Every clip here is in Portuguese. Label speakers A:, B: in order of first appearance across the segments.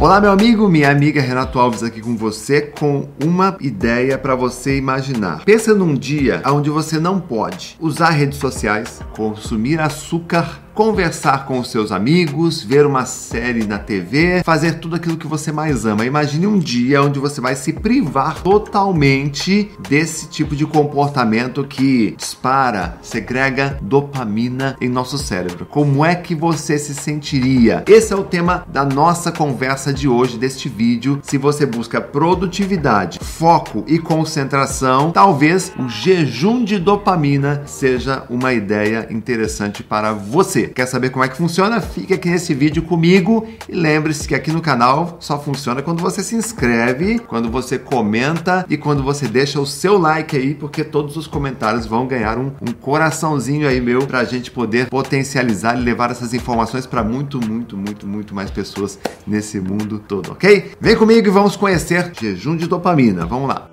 A: Olá, meu amigo, minha amiga Renato Alves aqui com você com uma ideia para você imaginar. Pensa num dia onde você não pode usar redes sociais, consumir açúcar conversar com os seus amigos, ver uma série na TV, fazer tudo aquilo que você mais ama. Imagine um dia onde você vai se privar totalmente desse tipo de comportamento que dispara, segrega dopamina em nosso cérebro. Como é que você se sentiria? Esse é o tema da nossa conversa de hoje, deste vídeo. Se você busca produtividade, foco e concentração, talvez o jejum de dopamina seja uma ideia interessante para você. Quer saber como é que funciona? Fique aqui nesse vídeo comigo e lembre-se que aqui no canal só funciona quando você se inscreve, quando você comenta e quando você deixa o seu like aí, porque todos os comentários vão ganhar um, um coraçãozinho aí meu para a gente poder potencializar e levar essas informações para muito, muito, muito, muito mais pessoas nesse mundo todo, ok? Vem comigo e vamos conhecer jejum de dopamina. Vamos lá.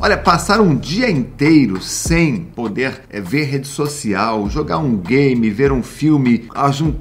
A: Olha, passar um dia inteiro sem poder é, ver rede social, jogar um game, ver um filme,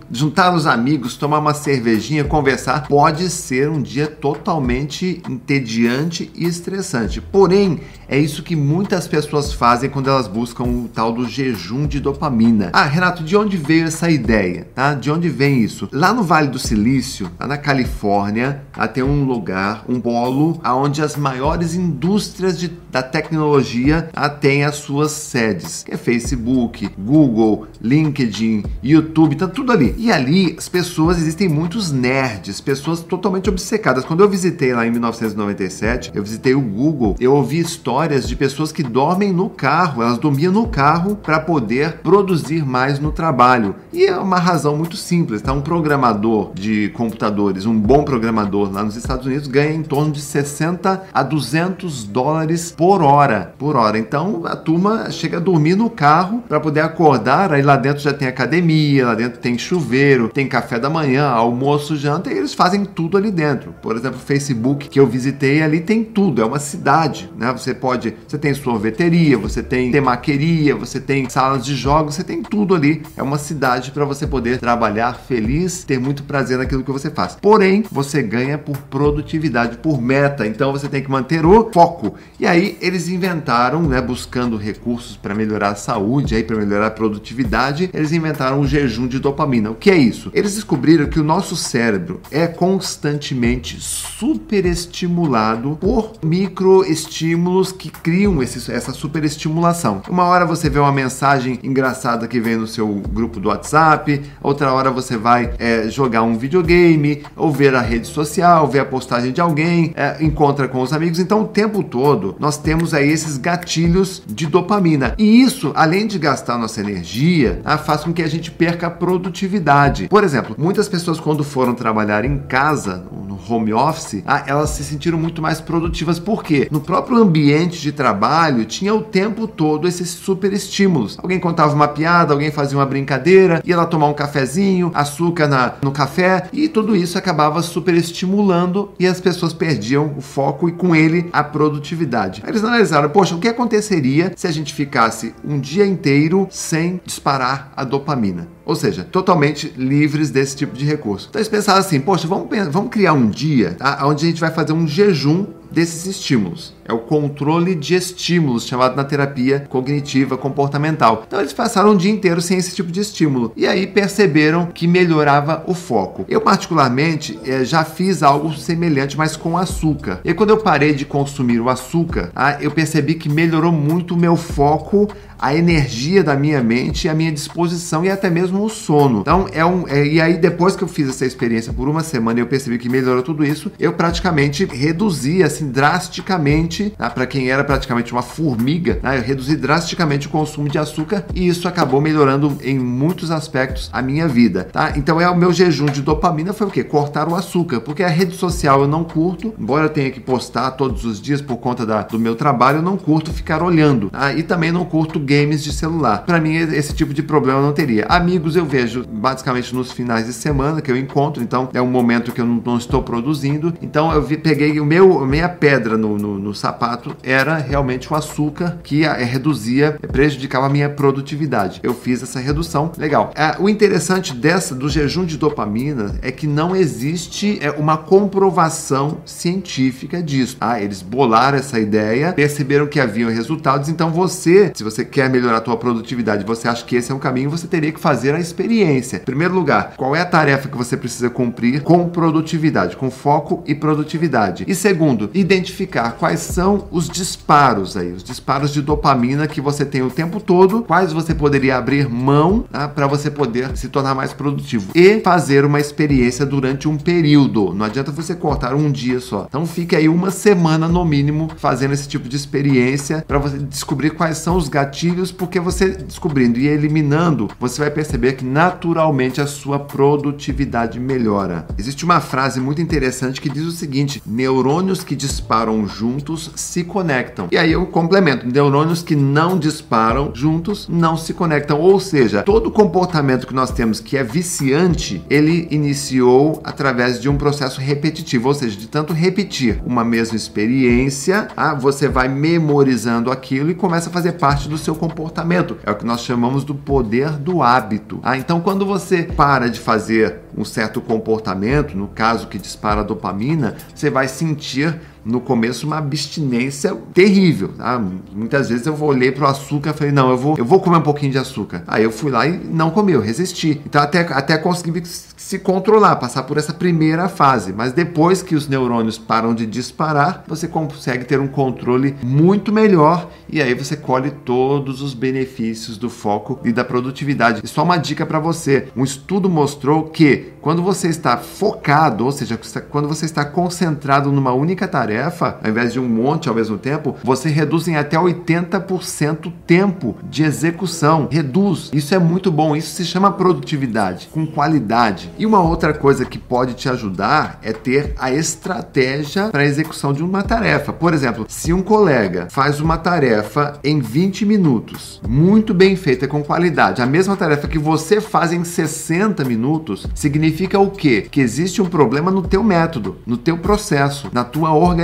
A: juntar os amigos, tomar uma cervejinha, conversar, pode ser um dia totalmente entediante e estressante. Porém, é isso que muitas pessoas fazem quando elas buscam o tal do jejum de dopamina. Ah, Renato, de onde veio essa ideia? Tá? De onde vem isso? Lá no Vale do Silício, lá na Califórnia, lá tem um lugar, um polo, onde as maiores indústrias de da tecnologia tem as suas sedes, que é Facebook, Google, LinkedIn, YouTube, tá tudo ali. E ali as pessoas, existem muitos nerds, pessoas totalmente obcecadas. Quando eu visitei lá em 1997, eu visitei o Google, eu ouvi histórias de pessoas que dormem no carro, elas dormiam no carro para poder produzir mais no trabalho. E é uma razão muito simples, tá? Um programador de computadores, um bom programador lá nos Estados Unidos ganha em torno de 60 a 200 dólares por por hora, por hora. Então a turma chega a dormir no carro para poder acordar. Aí lá dentro já tem academia, lá dentro tem chuveiro, tem café da manhã, almoço, janta, e eles fazem tudo ali dentro. Por exemplo, o Facebook que eu visitei ali tem tudo, é uma cidade, né? Você pode, você tem sorveteria, você tem temaqueria, você tem salas de jogos, você tem tudo ali. É uma cidade para você poder trabalhar feliz, ter muito prazer naquilo que você faz. Porém, você ganha por produtividade, por meta. Então você tem que manter o foco. E aí eles inventaram, né, buscando recursos para melhorar a saúde, aí para melhorar a produtividade, eles inventaram o jejum de dopamina. O que é isso? Eles descobriram que o nosso cérebro é constantemente superestimulado por microestímulos que criam esse, essa superestimulação. Uma hora você vê uma mensagem engraçada que vem no seu grupo do WhatsApp, outra hora você vai é, jogar um videogame, ou ver a rede social, ver a postagem de alguém, é, encontra com os amigos. Então, o tempo todo nós temos aí esses gatilhos de dopamina. E isso, além de gastar nossa energia, ah, faz com que a gente perca a produtividade. Por exemplo, muitas pessoas quando foram trabalhar em casa, no home office, ah, elas se sentiram muito mais produtivas. Por quê? No próprio ambiente de trabalho tinha o tempo todo esses super estímulos. Alguém contava uma piada, alguém fazia uma brincadeira, ia lá tomar um cafezinho, açúcar na, no café, e tudo isso acabava super estimulando e as pessoas perdiam o foco e com ele a produtividade. Aí eles analisaram, poxa, o que aconteceria se a gente ficasse um dia inteiro sem disparar a dopamina? Ou seja, totalmente livres desse tipo de recurso. Então eles pensaram assim, poxa, vamos, vamos criar um dia tá, onde a gente vai fazer um jejum desses estímulos. É o controle de estímulos, chamado na terapia cognitiva comportamental. Então eles passaram um dia inteiro sem esse tipo de estímulo e aí perceberam que melhorava o foco. Eu particularmente eh, já fiz algo semelhante, mas com açúcar. E quando eu parei de consumir o açúcar, ah, eu percebi que melhorou muito o meu foco a energia da minha mente, a minha disposição e até mesmo o sono. Então, é um. É, e aí, depois que eu fiz essa experiência por uma semana eu percebi que melhorou tudo isso, eu praticamente reduzi, assim, drasticamente, né, para quem era praticamente uma formiga, né, eu reduzi drasticamente o consumo de açúcar e isso acabou melhorando em muitos aspectos a minha vida, tá? Então, é o meu jejum de dopamina foi o quê? Cortar o açúcar, porque a rede social eu não curto, embora eu tenha que postar todos os dias por conta da, do meu trabalho, eu não curto ficar olhando, tá? E também não curto games de celular. Para mim, esse tipo de problema não teria. Amigos eu vejo basicamente nos finais de semana que eu encontro, então é um momento que eu não, não estou produzindo. Então eu vi, peguei o meu, minha pedra no, no, no sapato era realmente o açúcar que a, reduzia, prejudicava a minha produtividade. Eu fiz essa redução, legal. É, o interessante dessa do jejum de dopamina é que não existe é, uma comprovação científica disso. Ah, eles bolaram essa ideia, perceberam que haviam resultados, então você, se você quer melhorar a sua produtividade, você acha que esse é um caminho, você teria que fazer a experiência. Em primeiro lugar, qual é a tarefa que você precisa cumprir com produtividade, com foco e produtividade? E segundo, identificar quais são os disparos aí, os disparos de dopamina que você tem o tempo todo, quais você poderia abrir mão tá, para você poder se tornar mais produtivo e fazer uma experiência durante um período. Não adianta você cortar um dia só. Então fique aí uma semana no mínimo fazendo esse tipo de experiência para você descobrir quais são os gatilhos, porque você descobrindo e eliminando, você vai perceber que naturalmente a sua produtividade melhora. Existe uma frase muito interessante que diz o seguinte: neurônios que disparam juntos se conectam. E aí eu complemento: neurônios que não disparam juntos não se conectam. Ou seja, todo comportamento que nós temos que é viciante, ele iniciou através de um processo repetitivo, ou seja, de tanto repetir uma mesma experiência, ah, você vai memorizando aquilo e começa a fazer parte do seu comportamento. É o que nós chamamos do poder do hábito. Ah, então quando você para de fazer um certo comportamento, no caso que dispara a dopamina, você vai sentir no começo uma abstinência terrível. Tá? Muitas vezes eu olhei para o açúcar e falei, não, eu vou, eu vou comer um pouquinho de açúcar. Aí eu fui lá e não comi, eu resisti. Então até, até consegui se controlar, passar por essa primeira fase. Mas depois que os neurônios param de disparar, você consegue ter um controle muito melhor e aí você colhe todos os benefícios do foco e da produtividade. E só uma dica para você: um estudo mostrou que quando você está focado, ou seja, quando você está concentrado numa única tarefa, ao invés de um monte ao mesmo tempo, você reduz em até 80% o tempo de execução. Reduz. Isso é muito bom. Isso se chama produtividade com qualidade. E uma outra coisa que pode te ajudar é ter a estratégia para a execução de uma tarefa. Por exemplo, se um colega faz uma tarefa em 20 minutos, muito bem feita com qualidade, a mesma tarefa que você faz em 60 minutos, significa o quê? Que existe um problema no teu método, no teu processo, na tua organização.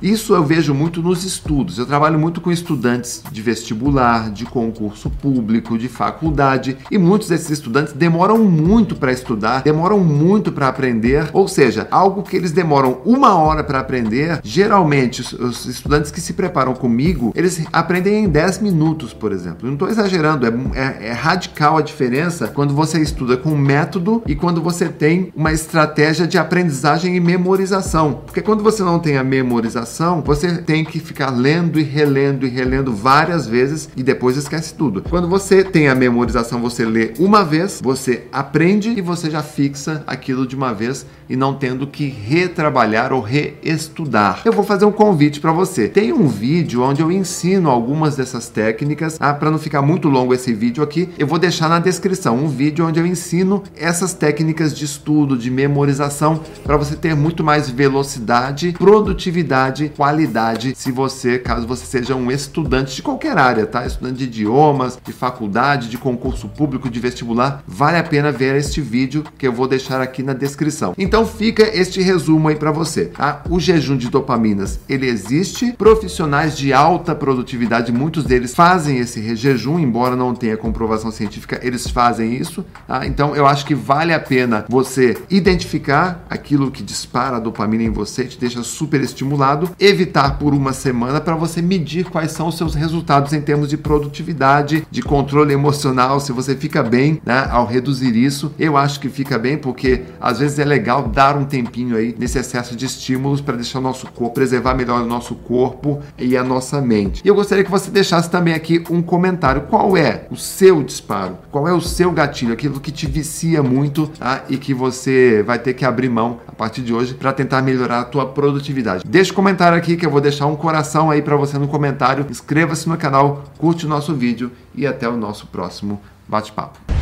A: Isso eu vejo muito nos estudos. Eu trabalho muito com estudantes de vestibular, de concurso público, de faculdade, e muitos desses estudantes demoram muito para estudar demoram muito para aprender, ou seja, algo que eles demoram uma hora para aprender, geralmente os, os, estudantes que se preparam comigo, eles aprendem em 10 minutos, por exemplo. não estou exagerando, é, é, é radical a diferença quando você estuda com método e quando você tem uma estratégia de aprendizagem e memorização. Porque quando você não tem a memorização, você tem que ficar lendo e relendo e relendo várias vezes e depois esquece tudo. Quando você tem a memorização, você lê uma vez, você aprende e você já fixa aquilo de uma vez e não tendo que retrabalhar ou reestudar. Eu vou fazer um convite para você. Tem um vídeo onde eu ensino algumas dessas técnicas. Ah, para não ficar muito longo esse vídeo aqui, eu vou deixar na descrição um vídeo onde eu ensino essas técnicas de estudo, de memorização, para você ter muito mais velocidade, produtividade, qualidade, se você, caso você seja um estudante de qualquer área, tá? Estudante de idiomas, de faculdade, de concurso público, de vestibular, vale a pena ver este vídeo que eu vou deixar aqui na descrição. Então fica este resumo aí para você. Tá? O jejum de dopaminas ele existe. Profissionais de alta produtividade, muitos deles fazem esse jejum, embora não tenha comprovação científica, eles fazem isso. Tá? Então eu acho que vale a pena você identificar aquilo que dispara a dopamina em você, te deixa super estimulado, evitar por uma semana para você medir quais são os seus resultados em termos de produtividade, de controle emocional, se você fica bem né, ao reduzir isso. Eu acho que fica bem, porque às vezes é legal dar um tempinho aí nesse excesso de estímulos para deixar o nosso corpo, preservar melhor o nosso corpo e a nossa mente. E eu gostaria que você deixasse também aqui um comentário. Qual é o seu disparo? Qual é o seu gatilho? Aquilo que te vicia muito tá? e que você vai ter que abrir mão a partir de hoje para tentar melhorar a tua produtividade. Deixa um comentário aqui que eu vou deixar um coração aí para você no comentário. Inscreva-se no canal, curte o nosso vídeo e até o nosso próximo bate-papo.